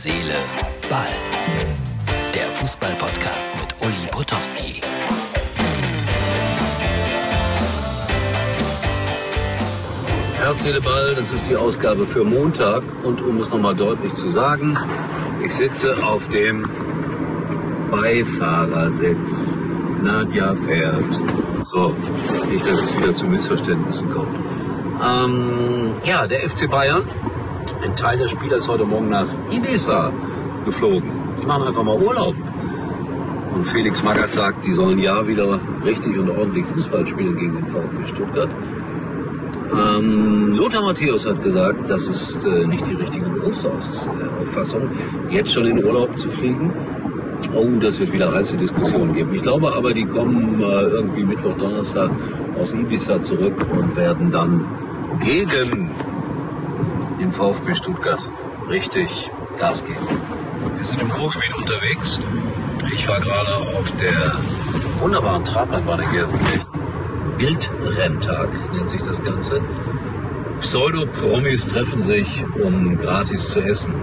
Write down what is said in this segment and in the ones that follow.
Seele, Ball. Der Fußball-Podcast mit Uli Potowski. Herz, Seele, Ball, das ist die Ausgabe für Montag. Und um es nochmal deutlich zu sagen, ich sitze auf dem Beifahrersitz. Nadja fährt. So, nicht, dass es wieder zu Missverständnissen kommt. Ähm, ja, der FC Bayern, ein Teil der Spieler ist heute Morgen nach Ibiza geflogen. Die machen einfach mal Urlaub. Und Felix Magath sagt, die sollen ja wieder richtig und ordentlich Fußball spielen gegen den VfB Stuttgart. Ähm, Lothar Matthäus hat gesagt, das ist äh, nicht die richtige Berufsauffassung, jetzt schon in Urlaub zu fliegen. Oh, das wird wieder heiße Diskussionen geben. Ich glaube aber, die kommen äh, irgendwie Mittwoch, Donnerstag aus Ibiza zurück und werden dann gegen den VfB Stuttgart richtig Gas geben. Wir sind im Ruhrgebiet unterwegs. Ich war gerade auf der wunderbaren Trabrennbahn in Gelsenkirchen. Bildrenntag nennt sich das Ganze. Pseudo-Promis treffen sich, um gratis zu essen.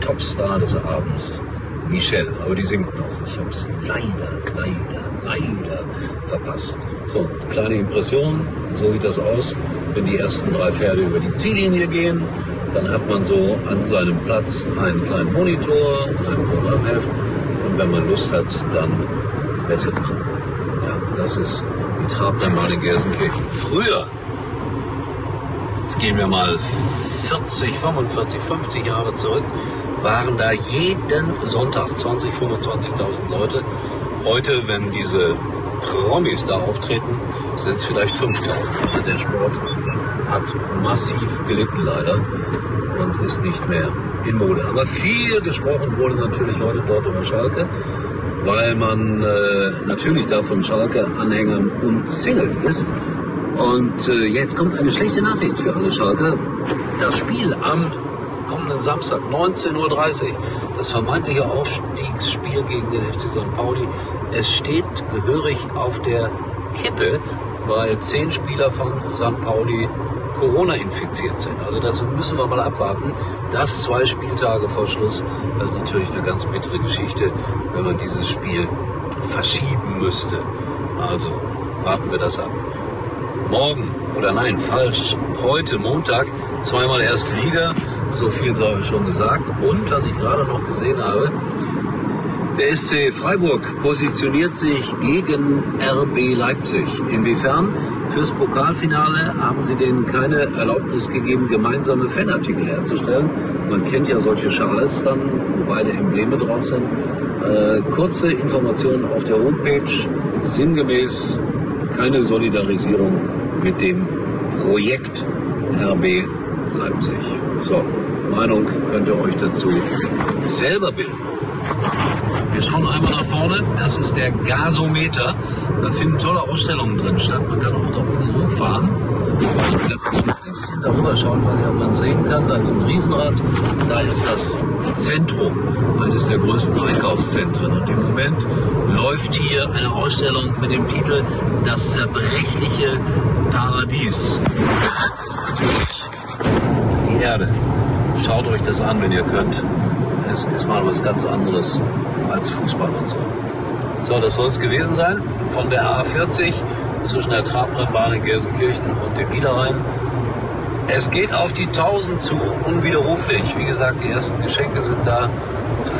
Topstar des Abends, Michelle, aber die singt noch. Ich habe sie leider, leider, leider verpasst. So, kleine Impression, so sieht das aus, wenn die ersten drei Pferde über die Ziellinie gehen. Dann hat man so an seinem Platz einen kleinen Monitor ein Programmheft. Und wenn man Lust hat, dann wettet man. Ja, das ist die Trabrennbahn in Gelsenkirchen. Früher, jetzt gehen wir mal 40, 45, 50 Jahre zurück, waren da jeden Sonntag 20, 25.000 Leute. Heute, wenn diese Promis da auftreten, sind es vielleicht 5.000. Also der Sport hat massiv gelitten leider und ist nicht mehr in Mode. Aber viel gesprochen wurde natürlich heute dort über Schalke, weil man äh, natürlich da von Schalke-Anhängern umzingelt ist. Und äh, jetzt kommt eine schlechte Nachricht für alle Schalke. Das Spiel am kommenden Samstag, 19.30 Uhr, das vermeintliche Aufstiegsspiel gegen den FC St. Pauli, es steht gehörig auf der Kippe, weil zehn Spieler von St. Pauli Corona infiziert sind. Also das müssen wir mal abwarten. Das zwei Spieltage vor Schluss, das ist natürlich eine ganz bittere Geschichte, wenn man dieses Spiel verschieben müsste. Also warten wir das ab. Morgen, oder nein, falsch, heute Montag, zweimal erste Liga, so viel sei schon gesagt. Und was ich gerade noch gesehen habe, der SC Freiburg positioniert sich gegen RB Leipzig. Inwiefern? Fürs Pokalfinale haben sie denen keine Erlaubnis gegeben, gemeinsame Fanartikel herzustellen. Man kennt ja solche Schals dann, wo beide Embleme drauf sind. Äh, kurze Informationen auf der Homepage, sinngemäß keine Solidarisierung mit dem Projekt RB Leipzig. So, Meinung könnt ihr euch dazu selber bilden. Wir schauen einmal nach vorne. Das ist der Gasometer. Da finden tolle Ausstellungen drin statt. Man kann auch da oben hochfahren. Wenn man ein bisschen darüber schaut, was man sehen kann, da ist ein Riesenrad. Da ist das Zentrum, eines der größten Einkaufszentren. Und im Moment läuft hier eine Ausstellung mit dem Titel Das zerbrechliche Paradies. Das ist natürlich Erde. Schaut euch das an, wenn ihr könnt. Es ist mal was ganz anderes als Fußball und so. So, das soll es gewesen sein von der A40 zwischen der Trabrennbahn in Gelsenkirchen und dem Niederrhein. Es geht auf die 1000 zu, unwiderruflich. Wie gesagt, die ersten Geschenke sind da.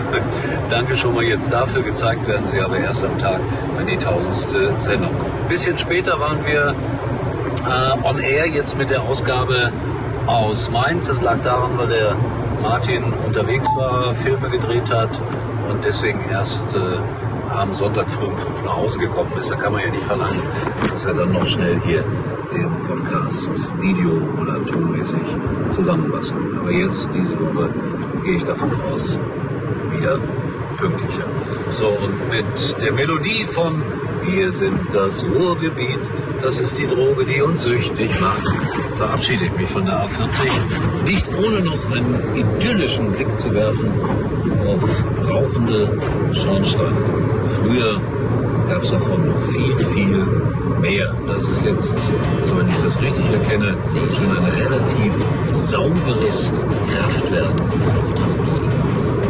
Danke schon mal jetzt dafür. Gezeigt werden sie aber erst am Tag, wenn die tausendste Sendung kommt. Ein bisschen später waren wir äh, on air jetzt mit der Ausgabe aus Mainz. Das lag daran, weil der Martin unterwegs war, Filme gedreht hat und deswegen erst äh, am Sonntag früh um fünf nach Hause gekommen ist. Da kann man ja nicht verlangen, dass er dann noch schnell hier den Podcast Video- oder tonmäßig zusammenbastelt. Aber jetzt, diese Woche, gehe ich davon aus, wieder pünktlicher. So, und mit der Melodie von wir sind das Ruhrgebiet. Das ist die Droge, die uns süchtig macht. Verabschiede ich mich von der A40, nicht ohne noch einen idyllischen Blick zu werfen auf rauchende Schornsteine. Früher gab es davon noch viel, viel mehr. Das ist jetzt, wenn ich das richtig erkenne, schon ein relativ sauberes Kraftwerk.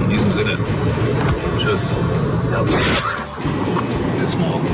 In diesem Sinne, tschüss. Herzlich. Bis morgen.